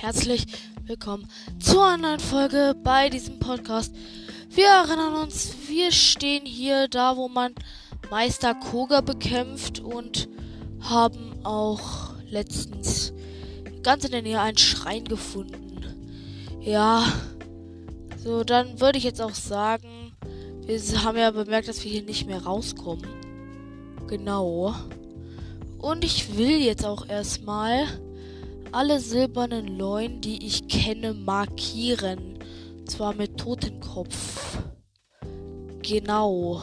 herzlich willkommen zu einer neuen Folge bei diesem Podcast. Wir erinnern uns, wir stehen hier da, wo man Meister Koga bekämpft und haben auch letztens ganz in der Nähe einen Schrein gefunden. Ja, so dann würde ich jetzt auch sagen, wir haben ja bemerkt, dass wir hier nicht mehr rauskommen. Genau. Und ich will jetzt auch erstmal alle silbernen Leunen, die ich kenne, markieren. Zwar mit Totenkopf. Genau.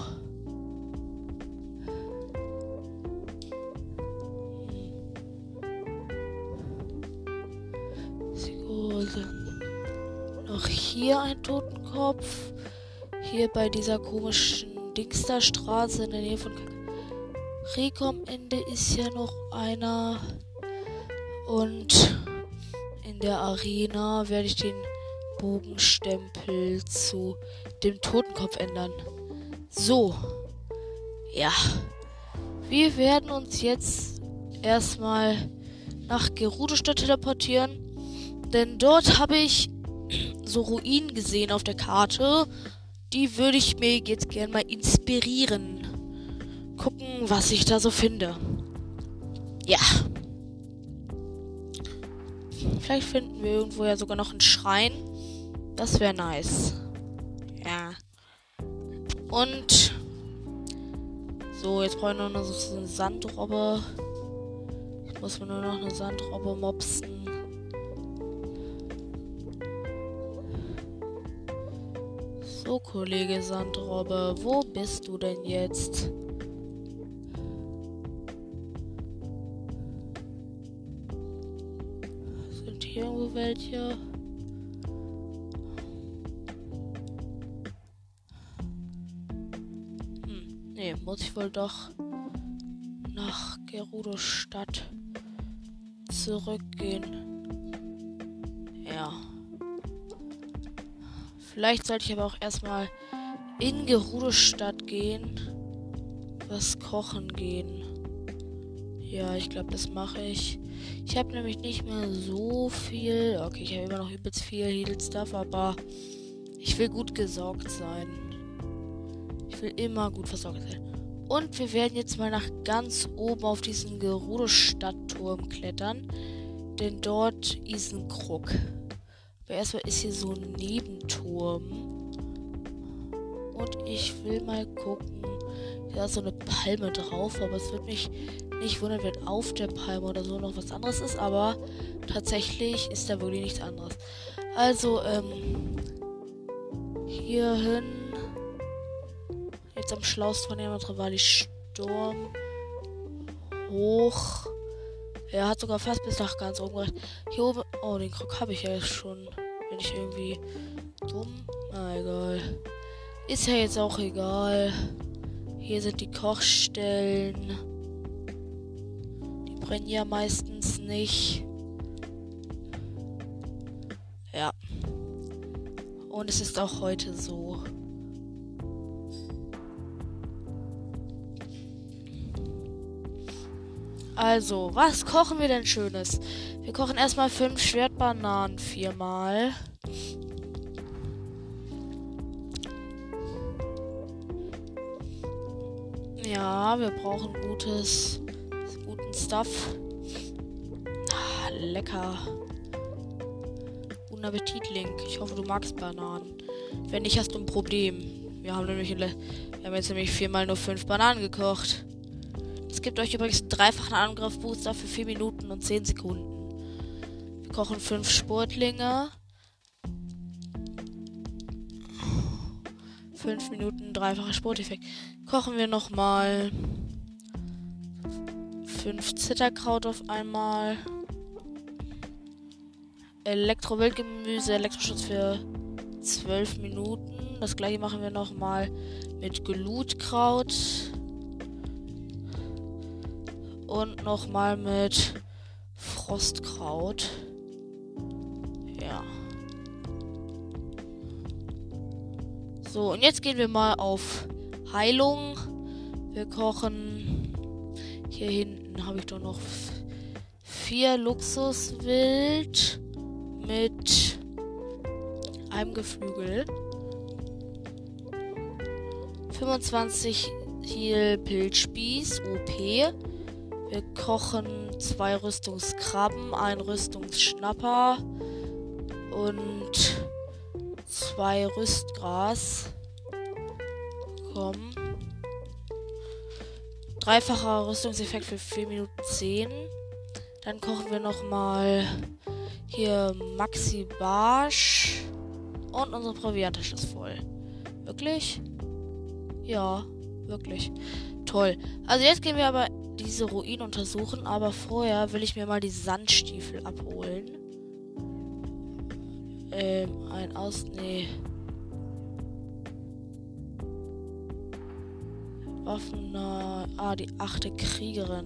Noch hier ein Totenkopf. Hier bei dieser komischen Dingsterstraße in der Nähe von Rico am Ende ist ja noch einer. Und in der Arena werde ich den Bogenstempel zu dem Totenkopf ändern. So. Ja. Wir werden uns jetzt erstmal nach Gerudo-Stadt teleportieren. Denn dort habe ich so Ruinen gesehen auf der Karte. Die würde ich mir jetzt gerne mal inspirieren gucken, was ich da so finde. Ja. Vielleicht finden wir irgendwo ja sogar noch einen Schrein. Das wäre nice. Ja. Und so, jetzt brauche ich nur noch so eine Sandrobbe. Ich muss mir nur noch eine Sandrobbe mopsen. So, Kollege Sandrobbe, wo bist du denn jetzt? Irgendwo welche? Hm, nee, muss ich wohl doch nach Gerudo Stadt zurückgehen. Ja. Vielleicht sollte ich aber auch erstmal in Gerudo Stadt gehen. Was kochen gehen. Ja, ich glaube, das mache ich. Ich habe nämlich nicht mehr so viel. Okay, ich habe immer noch übelst viel Heal Stuff, aber ich will gut gesorgt sein. Ich will immer gut versorgt sein. Und wir werden jetzt mal nach ganz oben auf diesen Gerudo-Stadtturm klettern. Denn dort ist ein Krug. Aber erstmal ist hier so ein Nebenturm. Und ich will mal gucken. Da ist so eine Palme drauf, aber es wird mich nicht wundern, wenn auf der Palme oder so noch was anderes ist, aber tatsächlich ist da wirklich nichts anderes. Also, ähm, hierhin. Jetzt am schlausten von jemand Rivali Sturm. Hoch. Er hat sogar fast bis nach ganz oben gereicht. Hier oben. Oh, den Krog habe ich ja jetzt schon. Bin ich irgendwie dumm? Na egal. Ist ja jetzt auch egal. Hier sind die Kochstellen brennen ja meistens nicht. Ja. Und es ist auch heute so. Also, was kochen wir denn Schönes? Wir kochen erstmal fünf Schwertbananen viermal. Ja, wir brauchen gutes Stuff. Ah, lecker. Guten Appetit, Link. Ich hoffe, du magst Bananen. Wenn nicht, hast du ein Problem. Wir haben nämlich wir haben jetzt nämlich viermal nur fünf Bananen gekocht. Es gibt euch übrigens einen dreifachen Angriff-Booster für 4 Minuten und 10 Sekunden. Wir kochen fünf Sportlinge. 5 Minuten dreifacher Sporteffekt. Kochen wir nochmal. 5 Zitterkraut auf einmal. Elektro-Wildgemüse, Elektroschutz für 12 Minuten. Das gleiche machen wir nochmal mit Glutkraut. Und nochmal mit Frostkraut. Ja. So, und jetzt gehen wir mal auf Heilung. Wir kochen hier hinten habe ich doch noch vier Luxuswild. mit einem Geflügel. 25 Heal Pilzspieß, OP. Wir kochen zwei Rüstungskrabben, ein Rüstungsschnapper und zwei Rüstgras. Komm. Dreifacher Rüstungseffekt für 4 Minuten 10. Dann kochen wir nochmal hier Maxi Barsch. Und unsere Provianttasche ist voll. Wirklich? Ja, wirklich. Toll. Also jetzt gehen wir aber diese Ruinen untersuchen, aber vorher will ich mir mal die Sandstiefel abholen. Ähm, ein Aus... Nee. Waffen... Ah, die achte Kriegerin.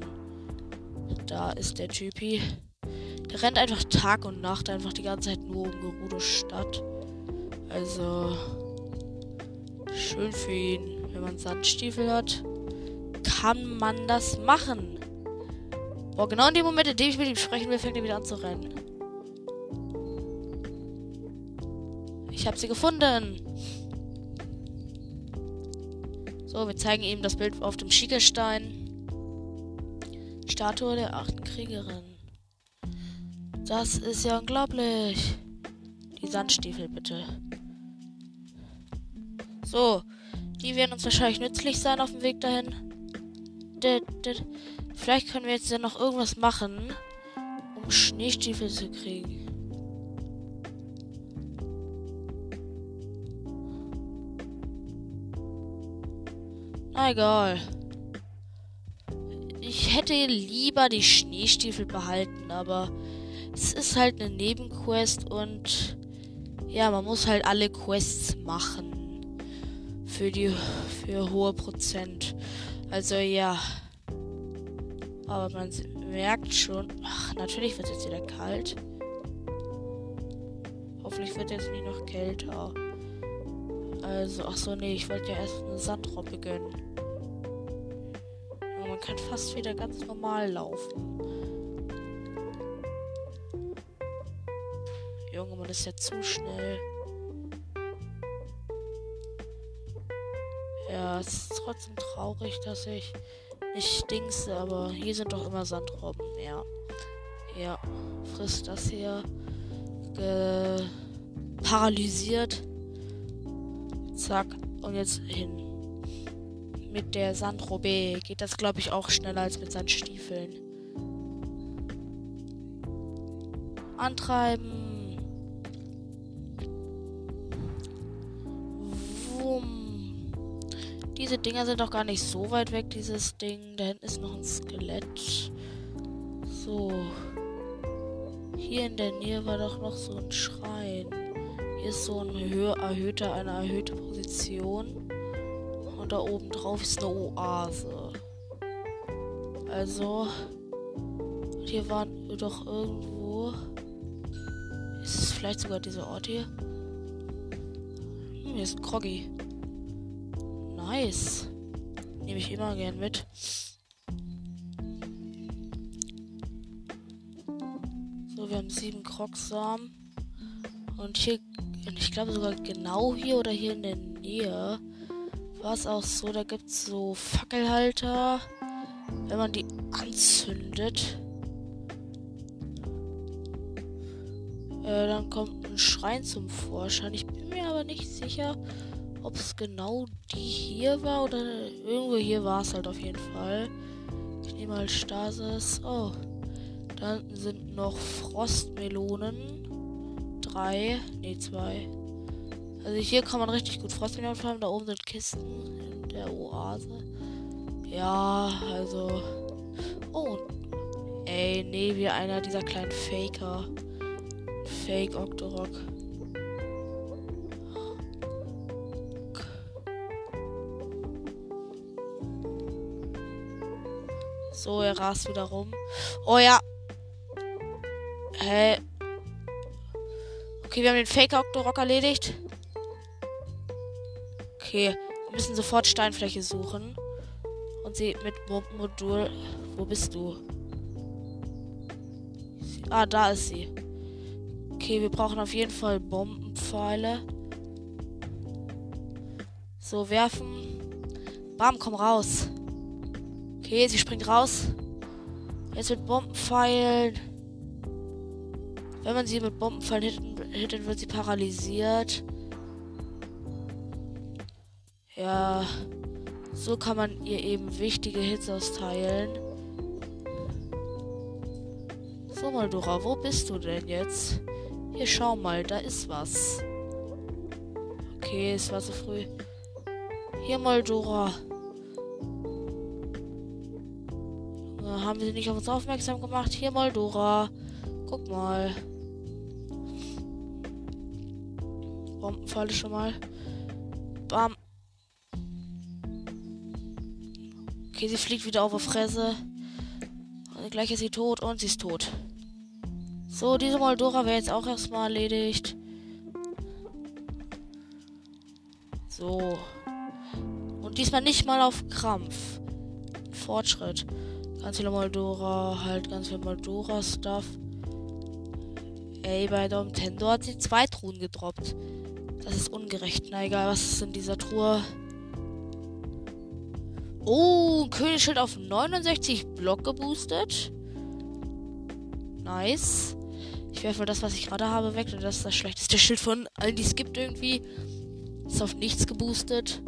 Da ist der Typi. Der rennt einfach Tag und Nacht einfach die ganze Zeit nur um Gerudo Stadt. Also... Schön für ihn. Wenn man Sandstiefel hat, kann man das machen. Boah, genau in dem Moment, in dem ich mit ihm sprechen will, fängt er wieder an zu rennen. Ich habe sie gefunden. So, wir zeigen ihm das Bild auf dem Schiegelstein. Statue der achten Kriegerin. Das ist ja unglaublich. Die Sandstiefel bitte. So, die werden uns wahrscheinlich nützlich sein auf dem Weg dahin. Vielleicht können wir jetzt ja noch irgendwas machen, um Schneestiefel zu kriegen. Egal. Ich hätte lieber die Schneestiefel behalten, aber es ist halt eine Nebenquest und ja, man muss halt alle Quests machen für die für hohe Prozent. Also ja. Aber man merkt schon. Ach, natürlich wird es jetzt wieder kalt. Hoffentlich wird jetzt nicht noch kälter. Also, ach so, nee, ich wollte ja erst eine Sandrobbe gönnen. Aber man kann fast wieder ganz normal laufen. Junge, man ist ja zu schnell. Ja, es ist trotzdem traurig, dass ich nicht dingse, aber hier sind doch immer Sandrobben. Ja. Ja. Frisst das hier. Ge paralysiert. Zack. Und jetzt hin. Mit der Sandrobbe geht das, glaube ich, auch schneller als mit seinen Stiefeln. Antreiben. Diese Dinger sind doch gar nicht so weit weg, dieses Ding. Da hinten ist noch ein Skelett. So. Hier in der Nähe war doch noch so ein Schrein. Ist so ein höher erhöhter, eine erhöhte Position. Und da oben drauf ist eine Oase. Also. Hier waren wir doch irgendwo. Ist es vielleicht sogar dieser Ort hier? Hm, hier ist ein Kroggy. Nice. Nehme ich immer gern mit. So, wir haben sieben Krogsamen. Und hier, ich glaube sogar genau hier oder hier in der Nähe, war es auch so, da gibt es so Fackelhalter. Wenn man die anzündet, äh, dann kommt ein Schrein zum Vorschein. Ich bin mir aber nicht sicher, ob es genau die hier war oder irgendwo hier war es halt auf jeden Fall. Ich nehme mal Stasis. Oh. Da sind noch Frostmelonen. Drei. Ne, zwei. Also hier kann man richtig gut Frostmelonen farmen. Da oben sind Kisten in der Oase. Ja, also. Oh. Ey, nee, wie einer dieser kleinen Faker. Fake Octorok. So, er rast wieder rum. Oh ja. Hä? Okay, wir haben den Fake Octorok erledigt. Okay, wir müssen sofort Steinfläche suchen. Und sie mit Modul. Wo bist du? Ah, da ist sie. Okay, wir brauchen auf jeden Fall Bombenpfeile. So, werfen. Bam, komm raus. Okay, sie springt raus. Jetzt mit Bombenpfeilen. Wenn man sie mit Bombenpfeilen hittet, wird sie paralysiert. Ja. So kann man ihr eben wichtige Hits austeilen. So, Maldora, wo bist du denn jetzt? Hier, schau mal, da ist was. Okay, es war zu früh. Hier, Maldora. Haben sie nicht auf uns aufmerksam gemacht? Hier, Maldora. Guck mal. Bombenfalle schon mal. Bam. Okay, sie fliegt wieder auf der Fresse. Und gleich ist sie tot und sie ist tot. So, diese Moldora wäre jetzt auch erstmal erledigt. So. Und diesmal nicht mal auf Krampf. Fortschritt. Ganz viele Moldora, halt ganz viel Moldora-Stuff. Ey, bei der Nintendo hat sie zwei Truhen gedroppt. Das ist ungerecht. Na egal, was ist in dieser Truhe? Oh, Königsschild auf 69 Block geboostet. Nice. Ich werfe das, was ich gerade habe, weg. Und das ist das schlechteste Schild von allen, die es gibt irgendwie. Ist auf nichts geboostet.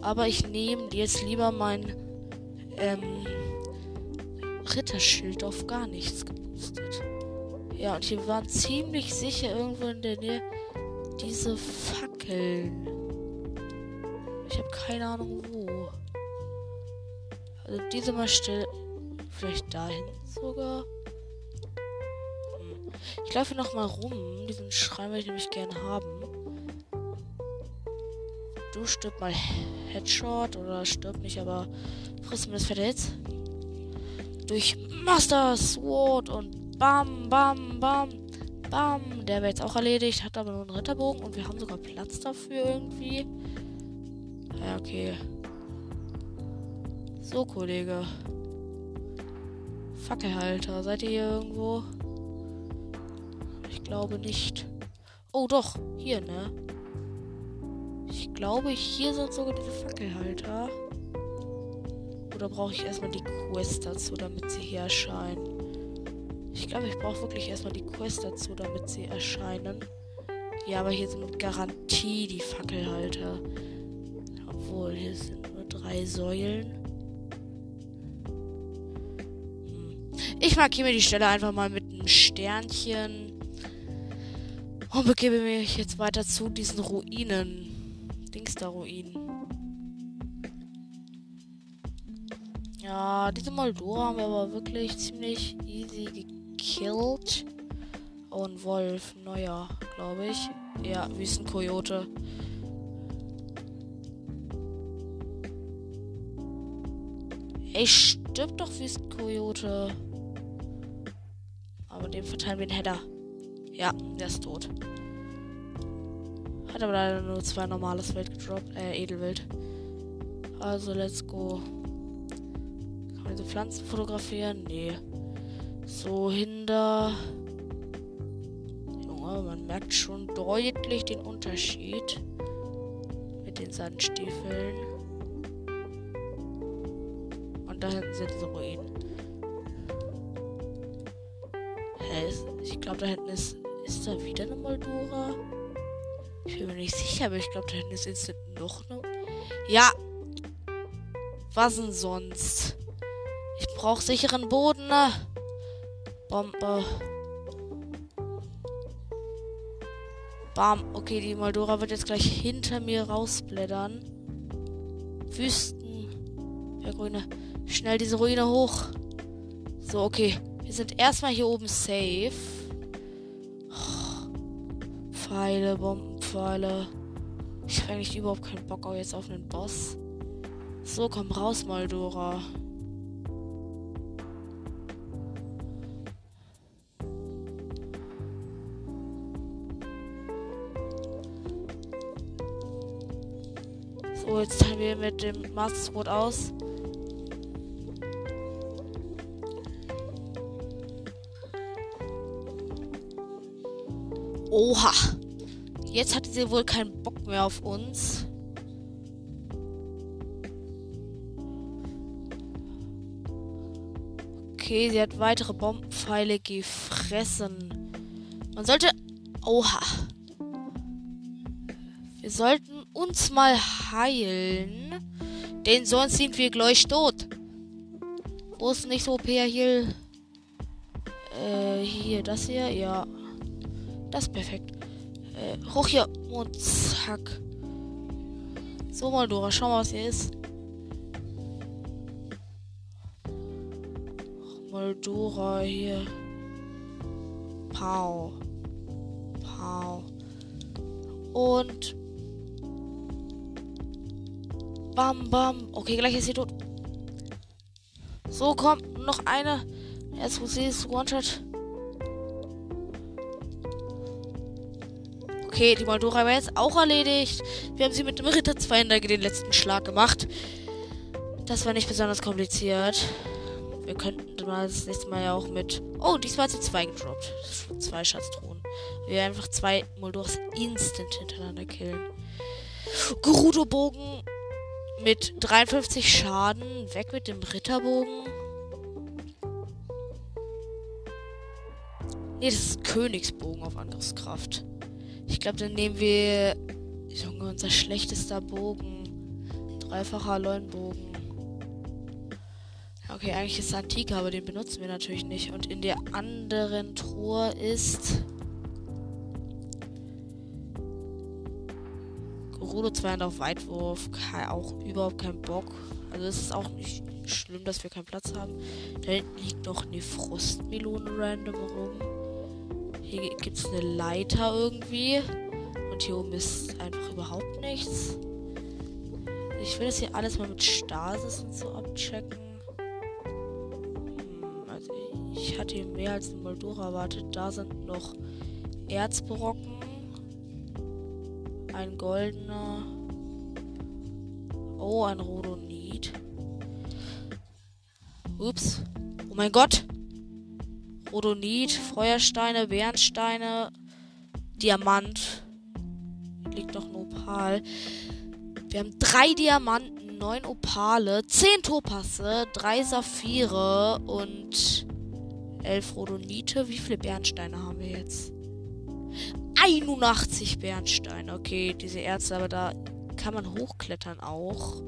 Aber ich nehme jetzt lieber mein ähm, Ritterschild auf gar nichts geboostet. Ja, und hier waren ziemlich sicher irgendwo in der Nähe diese Fackeln. Ich habe keine Ahnung wo. Also diese mal still. Vielleicht dahin sogar. Ich laufe noch mal rum. Diesen Schrein will ich nämlich gerne haben. Du stirb mal Headshot oder stirb nicht, aber frisst mir das fette Hits. Durch Master Sword und bam, bam, bam, bam. Der wäre jetzt auch erledigt, hat aber nur einen Ritterbogen und wir haben sogar Platz dafür irgendwie. Ja, okay. So, Kollege. Fackelhalter, seid ihr hier irgendwo? Ich glaube nicht. Oh, doch, hier, ne? Ich glaube, hier sind sogar diese Fackelhalter. Oder brauche ich erstmal die Quest dazu, damit sie hier erscheinen? Ich glaube, ich brauche wirklich erstmal die Quest dazu, damit sie erscheinen. Ja, aber hier sind mit Garantie die Fackelhalter. Obwohl, hier sind nur drei Säulen. Ich markiere mir die Stelle einfach mal mit einem Sternchen. Und begebe mich jetzt weiter zu diesen Ruinen. Dingster-Ruinen. Ja, diese Moldora haben wir aber wirklich ziemlich easy gekillt. Ein Wolf. Neuer, glaube ich. Ja, Wüstenkojote. Ey, stirb doch Wüstenkojote. Aber dem verteilen wir den Header. Ja, der ist tot. Hat aber leider nur zwei normales Wild gedroppt, äh, Edelwild. Also, let's go. Kann man diese Pflanzen fotografieren? Nee. So, hinter. Junge, man merkt schon deutlich den Unterschied mit den Sandstiefeln. Und da hinten sind diese Ruinen. Ich glaube, da hinten ist. Ist da wieder eine Moldora? Ich bin mir nicht sicher, aber ich glaube, da hinten ist jetzt noch eine. Ja! Was denn sonst? Ich brauche sicheren Boden. Ne? Bombe. Bam. Okay, die Moldora wird jetzt gleich hinter mir rausblättern. Wüsten. Ja, Grüne. Schnell diese Ruine hoch. So, okay. Wir sind erstmal hier oben safe. Pfeile, Bombenpfeile. Ich habe eigentlich überhaupt keinen Bock auch jetzt auf einen Boss. So, komm raus, Maldora. So, jetzt teilen wir mit dem Master Sword aus. Oha. Jetzt hat sie wohl keinen Bock mehr auf uns. Okay, sie hat weitere Bombenpfeile gefressen. Man sollte... Oha. Wir sollten uns mal heilen. Denn sonst sind wir gleich tot. Wo ist nicht so OP hier? Äh, hier, das hier? Ja. Das ist perfekt. Äh, hoch hier und zack. So, Moldora, schau mal, was hier ist. Moldora hier. Pau. Pau. Und. Bam, bam. Okay, gleich ist sie tot. So, kommt noch eine. Jetzt, wo sie ist, One-Shot. Okay, die Moldora war jetzt auch erledigt. Wir haben sie mit dem Ritter 2 den letzten Schlag gemacht. Das war nicht besonders kompliziert. Wir könnten das nächste Mal ja auch mit. Oh, diesmal hat sie zwei gedroppt. Zwei Schatztruhen. Wir einfach zwei Moldoras instant hintereinander killen. Gerudo-Bogen mit 53 Schaden. Weg mit dem Ritterbogen. Nee, das ist Königsbogen auf Angriffskraft. Ich glaube, dann nehmen wir. Junge, unser schlechtester Bogen. Dreifacher Leuenbogen. Okay, eigentlich ist es antik, aber den benutzen wir natürlich nicht. Und in der anderen Truhe ist. Gerudo 200 auf Weitwurf. Auch überhaupt kein Bock. Also es ist auch nicht schlimm, dass wir keinen Platz haben. Da hinten liegt noch eine Frostmelone random rum. Hier gibt es eine Leiter irgendwie. Und hier oben ist einfach überhaupt nichts. Ich will das hier alles mal mit Stasis und so abchecken. Ich hatte mehr als ein Moldora erwartet. Da sind noch Erzbrocken. Ein goldener. Oh, ein Rodonit. Ups. Oh mein Gott. Rodonit, Feuersteine, Bernsteine, Diamant. Liegt doch ein Opal. Wir haben drei Diamanten, neun Opale, zehn Topasse, drei Saphire und 11 Rodonite. Wie viele Bernsteine haben wir jetzt? 81 Bernsteine. Okay, diese Erze, aber da kann man hochklettern auch.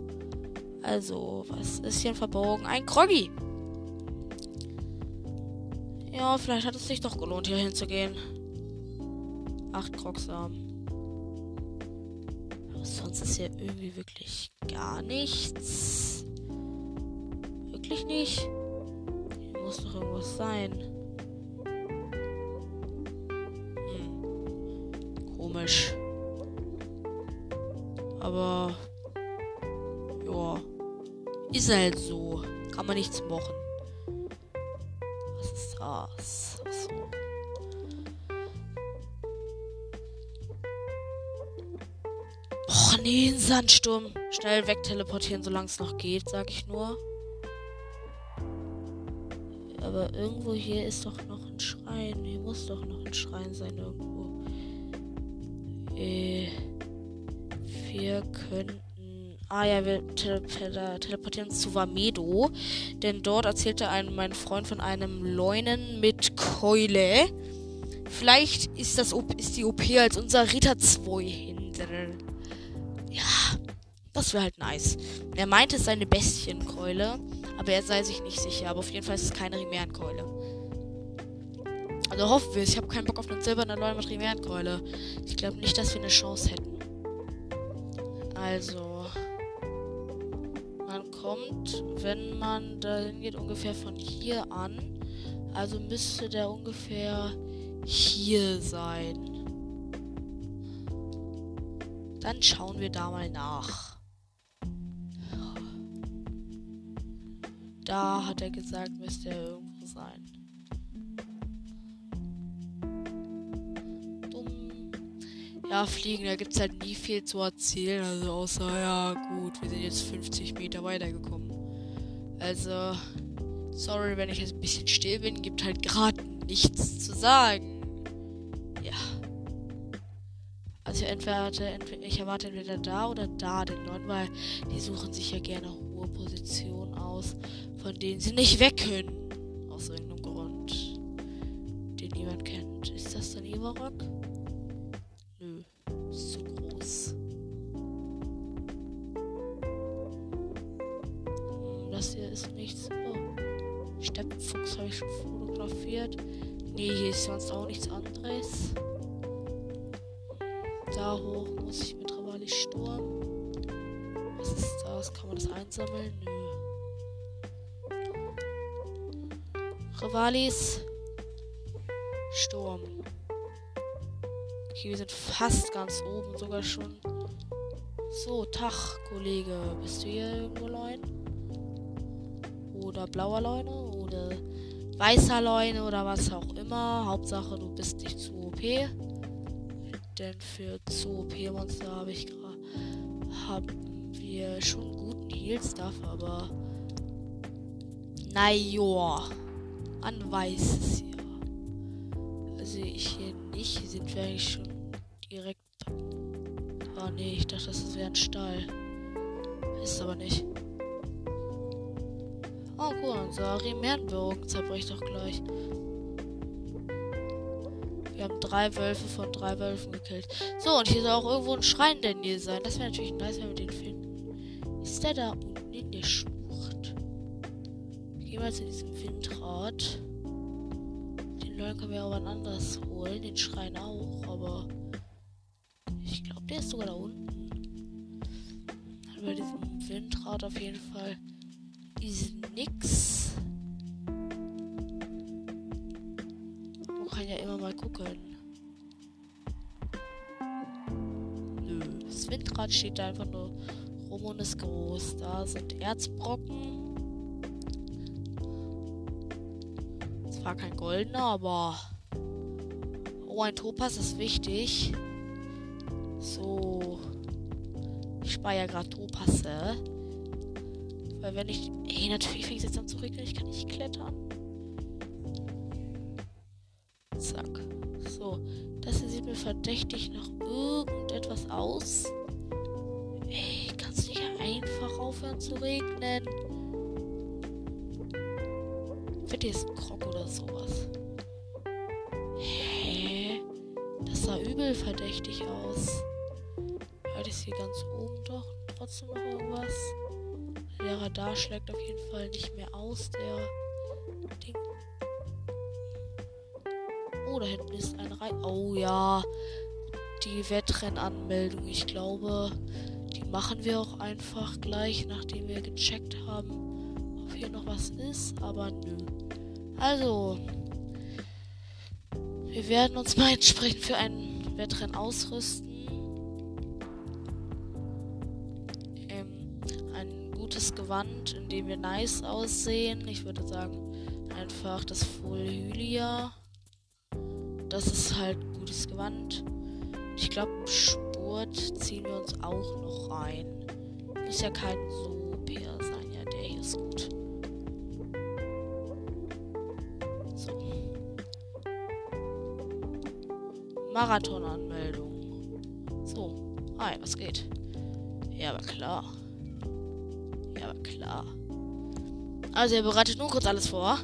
Also, was ist hier verborgen? Ein Kroggy. Ja, vielleicht hat es sich doch gelohnt, hier hinzugehen. Acht Krogsamen. Sonst ist hier irgendwie wirklich gar nichts. Wirklich nicht muss doch irgendwas sein. Komisch. Aber. Ja. Ist halt so. Kann man nichts machen. Was ist das? Achso. Oh nee, ein Sandsturm. Schnell wegteleportieren, solange es noch geht, sag ich nur. Aber irgendwo hier ist doch noch ein Schrein. Hier muss doch noch ein Schrein sein irgendwo. Äh, wir könnten. Ah ja, wir tele tele teleportieren uns zu Vamedo. Denn dort erzählte ein, mein Freund von einem Leunen mit Keule. Vielleicht ist das ist die OP als unser Ritter 2 hinter. Ja, das wäre halt nice. Er meinte es sei eine Bestienkeule. Aber er sei sich nicht sicher. Aber auf jeden Fall ist es keine Rimärenkeule. Also hoffen wir es. Ich habe keinen Bock auf eine silberne Leute mit Rimärenkeule. Ich glaube nicht, dass wir eine Chance hätten. Also. Man kommt, wenn man da hingeht, ungefähr von hier an. Also müsste der ungefähr hier sein. Dann schauen wir da mal nach. Da hat er gesagt, müsste er irgendwo sein. Ja, fliegen, da gibt es halt nie viel zu erzählen. Also außer, ja, gut, wir sind jetzt 50 Meter weitergekommen. Also, sorry, wenn ich jetzt ein bisschen still bin, gibt halt gerade nichts zu sagen. Ja. Also erwarte, entweder, ich erwarte entweder da oder da den neuen, weil die suchen sich ja gerne hohe Positionen aus, von denen sie nicht weg können. Aus irgendeinem Grund, den niemand kennt. Ist das dann Ivarok? Fotografiert. Nee, hier ist sonst auch nichts anderes. Da hoch muss ich mit Rivali Sturm. Was ist das? Kann man das einsammeln? Nö. Rivalis Sturm. Okay, wir sind fast ganz oben sogar schon. So, Tag, Kollege. Bist du hier irgendwo Leun? Oder blauer Leune? Weißer Leune? Oder was auch immer. Hauptsache, du bist nicht zu OP. Denn für zu OP-Monster habe ich gerade. Haben wir schon guten Heal-Stuff, aber. Naja. Man weiß es ja. Also ich hier nicht. Hier sind wir eigentlich schon direkt. Ah nee, ich dachte, das wäre ein Stall. Ist aber nicht. Oh cool, unser Remernbogen zerbricht doch gleich. Wir haben drei Wölfe von drei Wölfen gekillt. So, und hier soll auch irgendwo ein Schrein der Nähe sein. Das wäre natürlich nice, wenn wir den finden. Ist der da unten in der Schlucht? Gehen wir in diesem Windrad. Den Leuten können wir aber anders holen. Den Schrein auch, aber ich glaube, der ist sogar da unten. Bei diesem Windrad auf jeden Fall ist nix. Man kann ja immer mal gucken. Nö, das Windrad steht da einfach nur rum und ist groß. Da sind Erzbrocken. Zwar kein goldener, aber. Oh, ein Topas ist wichtig. So. Ich spare ja gerade Topasse. Weil wenn ich. Ey, natürlich fängt es jetzt an zu regnen. Ich kann nicht klettern. Zack. So. Das hier sieht mir verdächtig nach irgendetwas aus. Ey, kann es nicht einfach aufhören zu regnen? Wird hier ist ein Krog oder sowas. Hä? Das sah übel verdächtig aus. War das hier ganz oben doch trotzdem noch irgendwas? Der Radar schlägt auf jeden Fall nicht mehr aus. Der Ding. Oh, da hinten ist eine Reihe. Oh ja. Die Wettrennanmeldung. Ich glaube, die machen wir auch einfach gleich, nachdem wir gecheckt haben, ob hier noch was ist. Aber nö. Also. Wir werden uns mal entsprechend für ein Wettrennen ausrüsten. Gewand, in dem wir nice aussehen. Ich würde sagen, einfach das Full Hylia. Das ist halt gutes Gewand. Ich glaube, Spurt ziehen wir uns auch noch rein. Muss ja kein Super sein. Ja, der hier ist gut. So. Marathonanmeldung. So. Hi, was geht? Ja, aber klar. Ja. Also er bereitet nur kurz alles vor.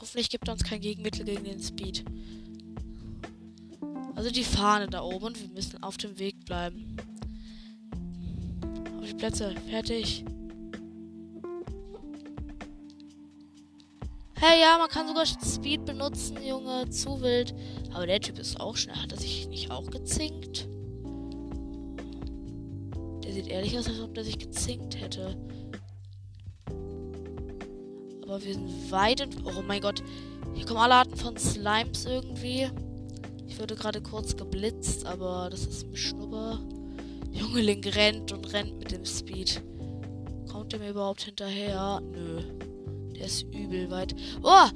Hoffentlich gibt er uns kein Gegenmittel gegen den Speed. Also die Fahne da oben und wir müssen auf dem Weg bleiben. Auf die Plätze. Fertig. Hey, ja, man kann sogar Speed benutzen, Junge. Zu wild. Aber der Typ ist auch schnell. Hat er sich nicht auch gezinkt? Ehrlich aus, als ob der sich gezinkt hätte. Aber wir sind weit und. Oh mein Gott. Hier kommen alle Arten von Slimes irgendwie. Ich wurde gerade kurz geblitzt, aber das ist ein Schnupper. Junge Link rennt und rennt mit dem Speed. Kommt der mir überhaupt hinterher? Nö. Der ist übel weit. Oh!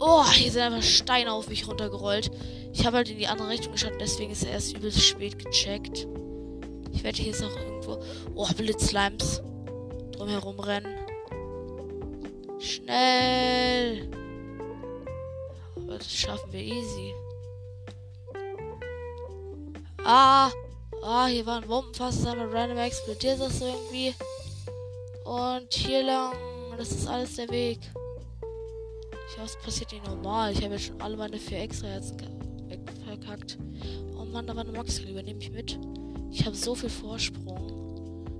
Oh, hier sind einfach Steine auf mich runtergerollt. Ich habe halt in die andere Richtung geschaut, deswegen ist er erst übelst spät gecheckt. Ich werde hier jetzt noch irgendwo. Oh, Blitzslimes. Drumherum rennen. Schnell. Aber das schaffen wir easy. Ah, ah, hier war ein Bombenfass, das einmal random explodiert das irgendwie. Und hier lang, das ist alles der Weg. Ich hoffe, es passiert nicht normal. Ich habe jetzt schon alle meine vier extra jetzt verkackt. Oh Mann, da war eine Maxi, übernehme ich mit. Ich habe so viel Vorsprung.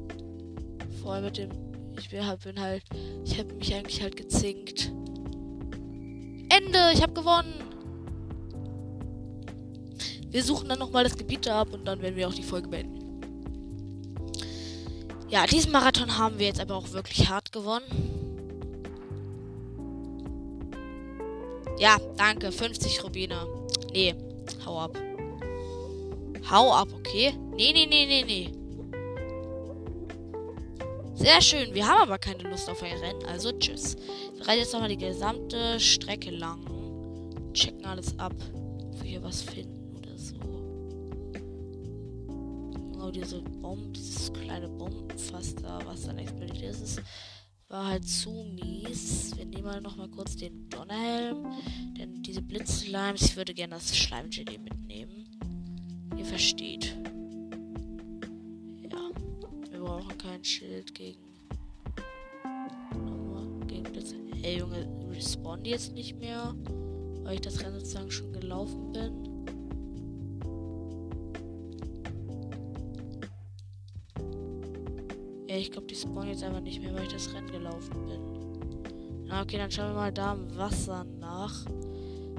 Vor allem mit dem. Ich bin halt, bin halt. Ich habe mich eigentlich halt gezinkt. Ende! Ich habe gewonnen! Wir suchen dann nochmal das Gebiet ab und dann werden wir auch die Folge beenden. Ja, diesen Marathon haben wir jetzt aber auch wirklich hart gewonnen. Ja, danke. 50 Rubine. Nee, hau ab. Hau ab, okay? Nee, nee, nee, nee, nee. Sehr schön. Wir haben aber keine Lust auf ein Rennen. Also tschüss. Wir reiten jetzt nochmal die gesamte Strecke lang. Checken alles ab. Ob wir hier was finden oder so. Genau diese Bombe, dieses kleine Bombenfass da, was dann explodiert ist, ist war halt zu mies. Wir nehmen mal nochmal kurz den Donnerhelm. Denn diese Blitzslimes, ich würde gerne das Schleimgelee mitnehmen. Ihr versteht. Brauchen kein Schild gegen. gegen Blitze. Hey Junge, respawn jetzt nicht mehr? Weil ich das Rennen sozusagen schon gelaufen bin. Ja, ich glaube, die spawnen jetzt einfach nicht mehr, weil ich das Rennen gelaufen bin. Na, okay, dann schauen wir mal da im Wasser nach.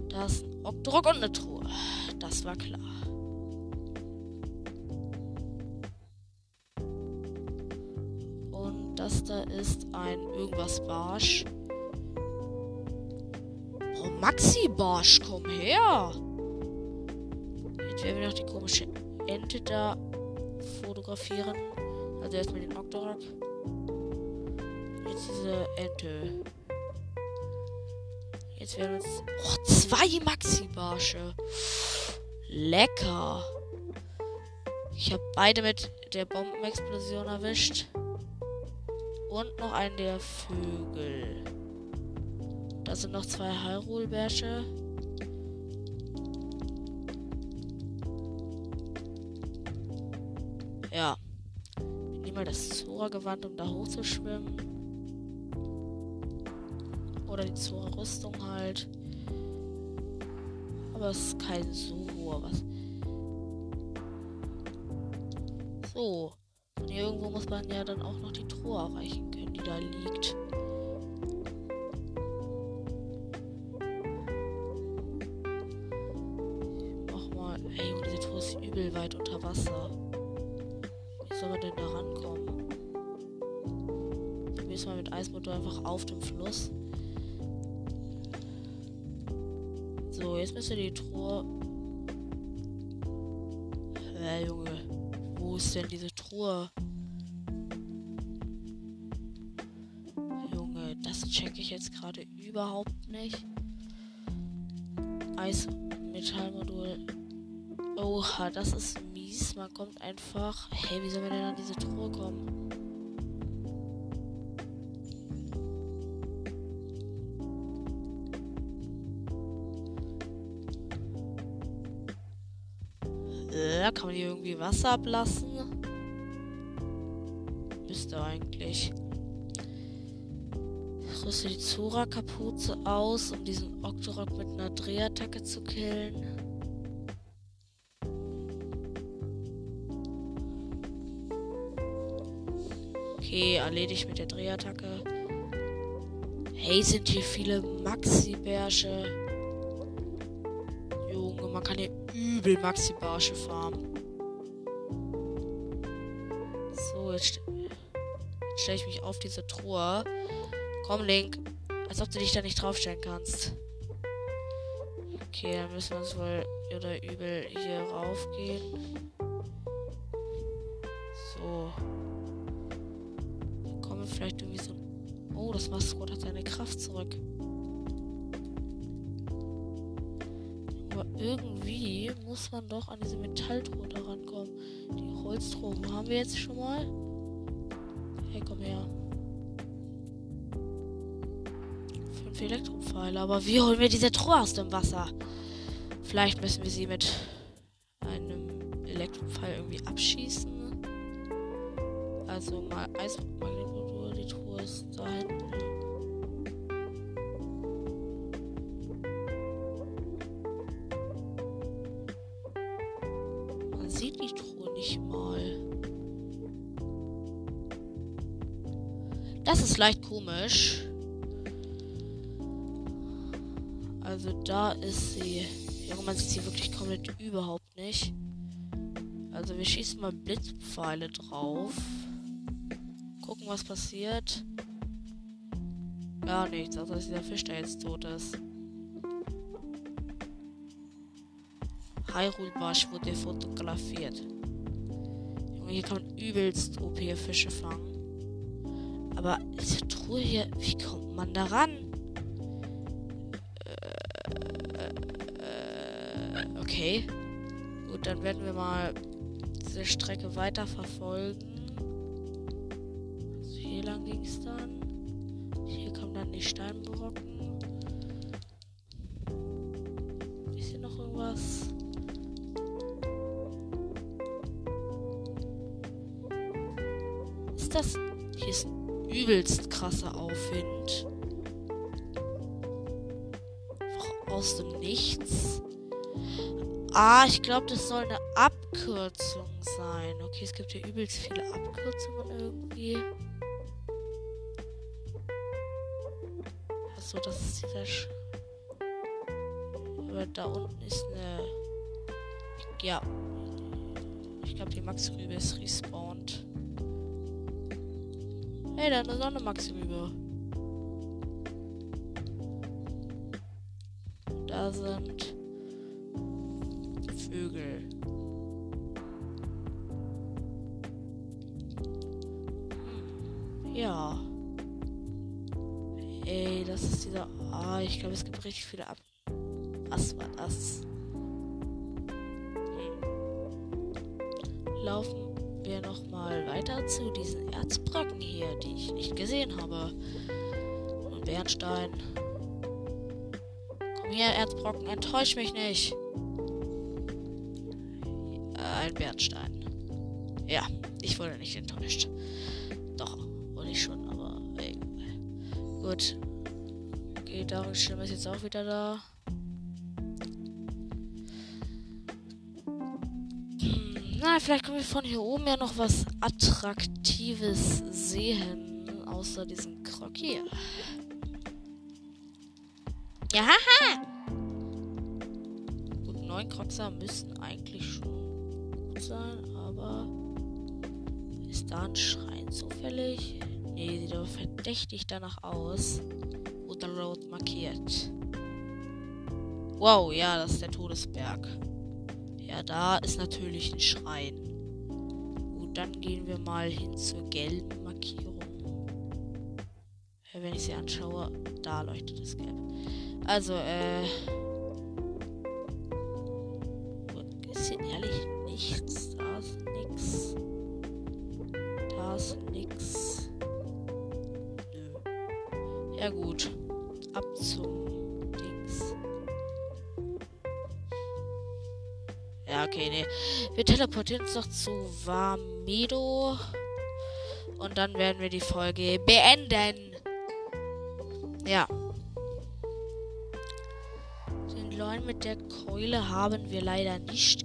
Da ist ein Oktorok und eine Truhe. Das war klar. Das da ist ein irgendwas Barsch. Oh, Maxi Barsch, komm her! Jetzt werden wir noch die komische Ente da fotografieren. Also erstmal den Octorok. Jetzt diese Ente. Jetzt werden uns. Oh, zwei Maxi-Barsche. Lecker. Ich habe beide mit der Bombenexplosion erwischt. Und noch einen der Vögel. Da sind noch zwei Hyrule-Bärsche. Ja mal das Zora-Gewand, um da hochzuschwimmen. Oder die Zora-Rüstung halt. Aber es ist kein so hoher was. So. Irgendwo muss man ja dann auch noch die Truhe erreichen können, die da liegt. Mach mal. Ey, diese Truhe ist übel weit unter Wasser. Wie soll man denn da rankommen? Probier's mal mit Eismotor einfach auf dem Fluss. So, jetzt müsste die Truhe. Hä, Junge. Wo ist denn diese Truhe? Checke ich jetzt gerade überhaupt nicht. Eis Metallmodul. Oha, das ist mies. Man kommt einfach. Hey, wie soll man denn an diese Truhe kommen? Äh, kann man hier irgendwie Wasser ablassen? Müsste eigentlich. Rüste die Zora-Kapuze aus, um diesen Octorok mit einer Drehattacke zu killen. Okay, erledigt mit der Drehattacke. Hey, sind hier viele Maxi-Bärsche. Junge, man kann hier übel Maxi-Barsche farmen. So, jetzt stelle ich mich auf diese Truhe. Komm, Link. Als ob du dich da nicht draufstellen kannst. Okay, dann müssen wir uns wohl oder übel hier raufgehen. So vielleicht irgendwie so. Oh, das Maskott hat seine Kraft zurück. Aber irgendwie muss man doch an diese Metalltruhe rankommen. Die Holztruhe haben wir jetzt schon mal. Hey, komm her. Fünf Elektropfeile. Aber wie holen wir diese Truhe aus dem Wasser? Vielleicht müssen wir sie mit einem Elektro irgendwie abschießen. Also mal Eismagnetmodul, die Truhe ist da hinten. Man sieht die Truhe nicht mal. Das ist leicht komisch. Ist sie. Ja, man sieht sie wirklich komplett überhaupt nicht. Also wir schießen mal Blitzpfeile drauf. Gucken, was passiert. Ja, nichts, also dass dieser Fisch da jetzt tot ist. Hyrule Barsch wurde fotografiert. Junge, hier kann man übelst OP Fische fangen. Aber diese Truhe hier, wie kommt man da ran? Okay. Gut, dann werden wir mal diese Strecke weiter verfolgen. Also hier lang ging es dann. Hier kommen dann die Steinbrocken. Ist hier noch irgendwas? Ist das... Hier ist ein übelst krasser Aufwind. Aus dem Nichts. Ah, ich glaube, das soll eine Abkürzung sein. Okay, es gibt hier übelst viele Abkürzungen irgendwie. Achso, das ist dieser. Sch Aber da unten ist eine. Ja. Ich glaube, die Max-Rübe ist respawned. Hey, da ist noch eine Max-Rübe. Ja. Ey, das ist dieser. Ah, ich glaube, es gibt richtig viele Ab. Was war das? Laufen wir noch mal weiter zu diesen Erzbrücken hier, die ich nicht gesehen habe. Und Bernstein. Komm her, Erzbrocken, enttäusch mich nicht ein Bernstein. Ja, ich wurde nicht enttäuscht. Doch, Gut. Okay, Darum Stimme ist jetzt auch wieder da. Hm, na, vielleicht können wir von hier oben ja noch was Attraktives sehen. Außer diesen Krog hier. Ja, haha! Gut, neun Kroxer müssen eigentlich schon sein, aber ist da ein Schrein zufällig? Nee, sieht aber verdächtig danach aus. Oder Road markiert. Wow, ja, das ist der Todesberg. Ja, da ist natürlich ein Schrein. Gut, dann gehen wir mal hin zur gelben Markierung. Ja, wenn ich sie anschaue, da leuchtet es gelb. Also, äh. Teleportieren uns noch zu Warmedo. Und dann werden wir die Folge beenden. Ja. Den Leuen mit der Keule haben wir leider nicht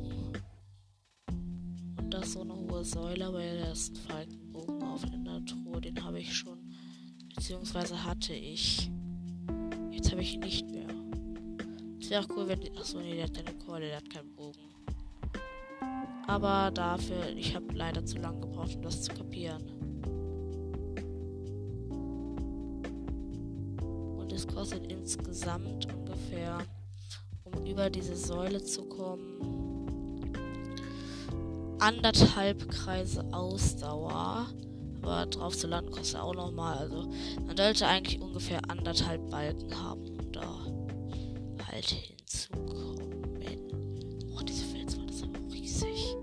So eine hohe Säule, aber der ist Falkenbogen auf in der Truhe, den habe ich schon, beziehungsweise hatte ich. Jetzt habe ich ihn nicht mehr. Es wäre auch cool, wenn. Achso, nee, der hat keine Keule, der hat keinen Bogen. Aber dafür, ich habe leider zu lange gebraucht, um das zu kapieren. Und es kostet insgesamt ungefähr, um über diese Säule zu kommen, anderthalb Kreise Ausdauer. Aber drauf zu landen kostet auch nochmal. Also man sollte eigentlich ungefähr anderthalb Balken haben, um da halt hinzukommen. Oh, diese Felswand ist aber riesig.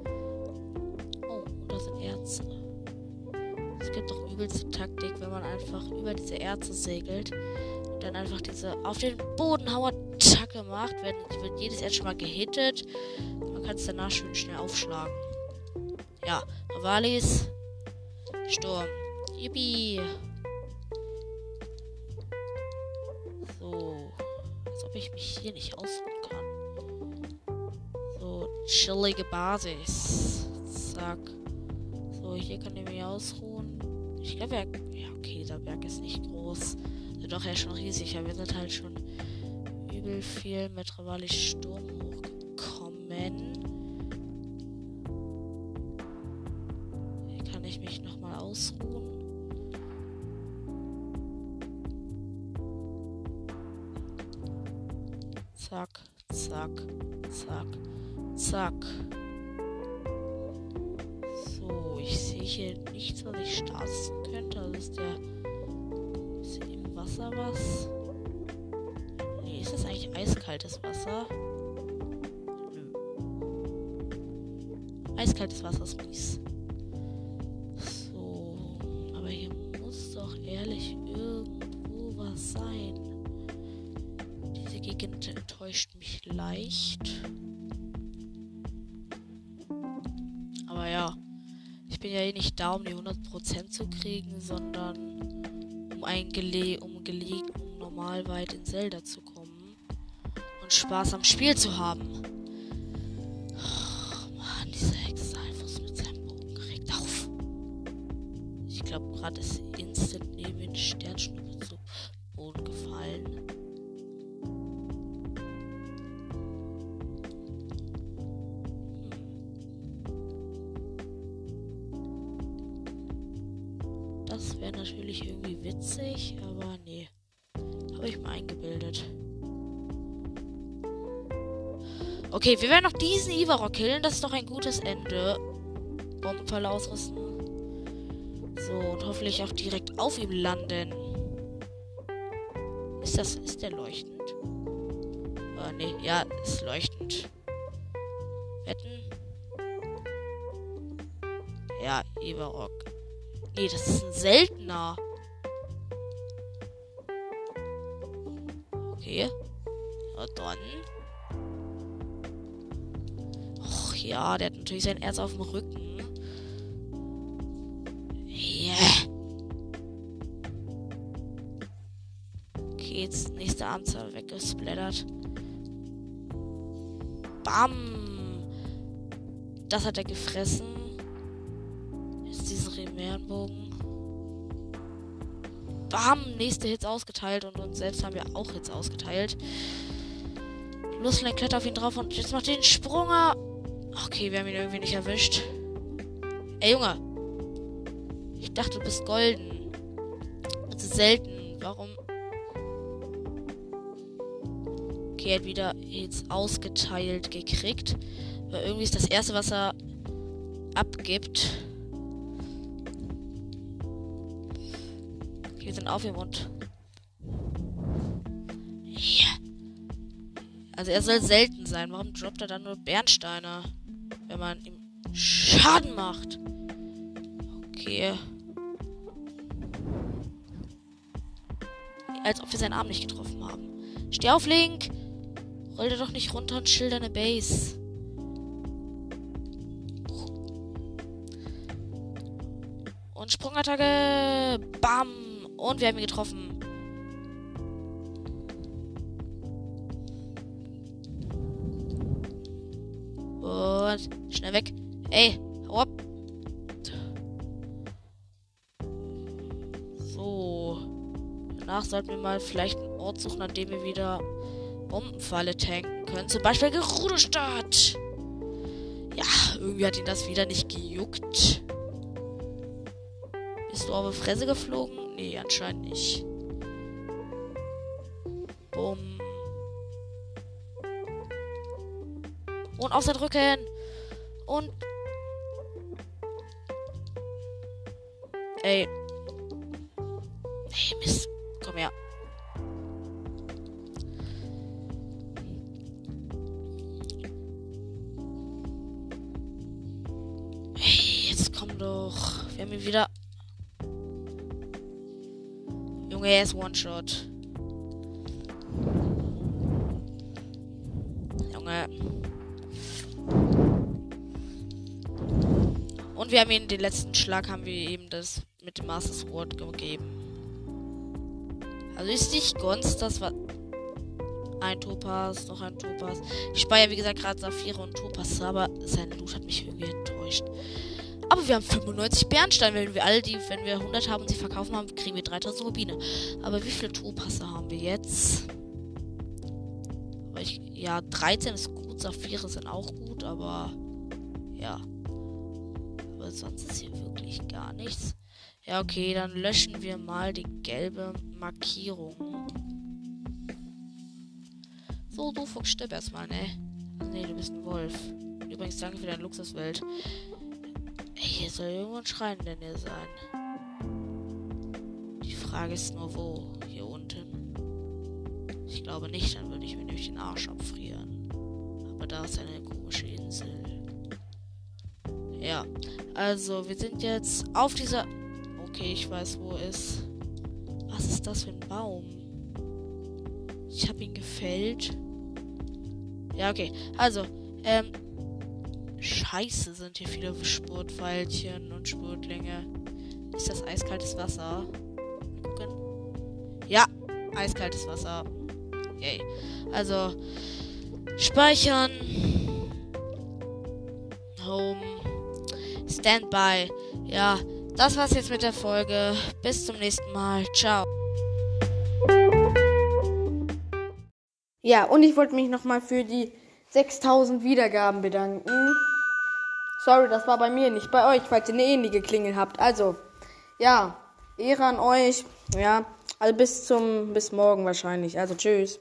Oh, da sind Erze. Es gibt doch übelste Taktik, wenn man einfach über diese Erze segelt und dann einfach diese auf den Boden hauer Attacke macht, wird, wird jedes Erz schon mal gehittet. Man kann es danach schön schnell aufschlagen. Ja, Ravalis Sturm. Yippie. So. Als ob ich mich hier nicht ausruhen kann. So, chillige Basis. Zack. So, hier kann ich mich ausruhen. Ich glaube, ja, okay, der Berg ist nicht groß. Doch, er ist schon riesig, aber wir sind halt schon übel viel mit Rivali Sturm hochgekommen. 100% zu kriegen, sondern um ein Gele um gelegen, normal weit in Zelda zu kommen und Spaß am Spiel zu haben. Oh, Mann, dieser Exalfus mit seinem Bogen regt auf. Ich glaube, gerade ist instant neben den Sternschnuppe zu Okay, wir werden noch diesen Ivarok killen. Das ist doch ein gutes Ende. Bombenfall ausrüsten. So, und hoffentlich auch direkt auf ihm landen. Ist das, ist der leuchtend? Oh, nee, ja, ist leuchtend. Wetten? Ja, Everock. Nee, das ist ein seltener. Natürlich sein Erz auf dem Rücken. geht's. Nächste Anzahl weggesplattert. Bam! Das hat er gefressen. Jetzt diesen Remärenbogen. Bam! Nächste Hits ausgeteilt und uns selbst haben wir auch Hits ausgeteilt. Lustleng klettert auf ihn drauf und jetzt macht den Sprung. Okay, wir haben ihn irgendwie nicht erwischt. Ey, Junge. Ich dachte, du bist golden. Ist selten. Warum Okay, er hat wieder jetzt ausgeteilt gekriegt. Weil irgendwie ist das erste, was er abgibt. Okay, wir sind auf ihm und. Also er soll selten sein. Warum droppt er dann nur Bernsteine? Wenn man ihm Schaden macht. Okay. Als ob wir seinen Arm nicht getroffen haben. Steh auf, Link! Roll doch nicht runter und chill deine Base. Und Sprungattacke. Bam. Und wir haben ihn getroffen. Und schnell weg. Ey, hau ab. So. Danach sollten wir mal vielleicht Ort suchen, an dem wir wieder Bombenfalle tanken können. Zum Beispiel Gerudestadt. Ja, irgendwie hat ihn das wieder nicht gejuckt. Bist du auf die Fresse geflogen? Nee, anscheinend nicht. Bumm. Und auf sein Rücken. Und. Ey. Ey, Mist. Komm her. Ey, jetzt komm doch. Wir haben ihn wieder. Junge, er ist One-Shot. Wir haben ihm den letzten Schlag, haben wir eben das mit dem Master Sword gegeben. Also ist nicht Gons, das war ein Topaz, noch ein Topaz. Ich speiere, wie gesagt, gerade Saphire und Topaz, aber sein Loot hat mich irgendwie enttäuscht. Aber wir haben 95 Bernstein. Wenn wir alle die, wenn wir 100 haben und sie verkaufen haben, kriegen wir 3000 Rubine. Aber wie viele Topasse haben wir jetzt? Ich, ja, 13 ist gut. Saphire sind auch gut, aber ja. Sonst ist hier wirklich gar nichts. Ja, okay, dann löschen wir mal die gelbe Markierung. So, du Fuchs, stirb erstmal, ne? Ne, du bist ein Wolf. Übrigens, danke für deine Luxuswelt. Ey, hier soll irgendwo ein Schrein denn hier sein. Die Frage ist nur, wo? Hier unten? Ich glaube nicht, dann würde ich mir nämlich den Arsch abfrieren. Aber da ist eine komische Insel. Also wir sind jetzt auf dieser... Okay, ich weiß, wo ist. Was ist das für ein Baum? Ich habe ihn gefällt. Ja, okay. Also, ähm, Scheiße, sind hier viele Spurtpfeilchen und Spurtlinge. Ist das eiskaltes Wasser? Gucken. Ja, eiskaltes Wasser. Yay. Also, speichern. Standby. Ja, das war's jetzt mit der Folge. Bis zum nächsten Mal. Ciao. Ja, und ich wollte mich nochmal für die 6000 Wiedergaben bedanken. Sorry, das war bei mir, nicht bei euch, falls ihr eine ähnliche Klingel habt. Also, ja, Ehre an euch. Ja, also bis zum, bis morgen wahrscheinlich. Also, tschüss.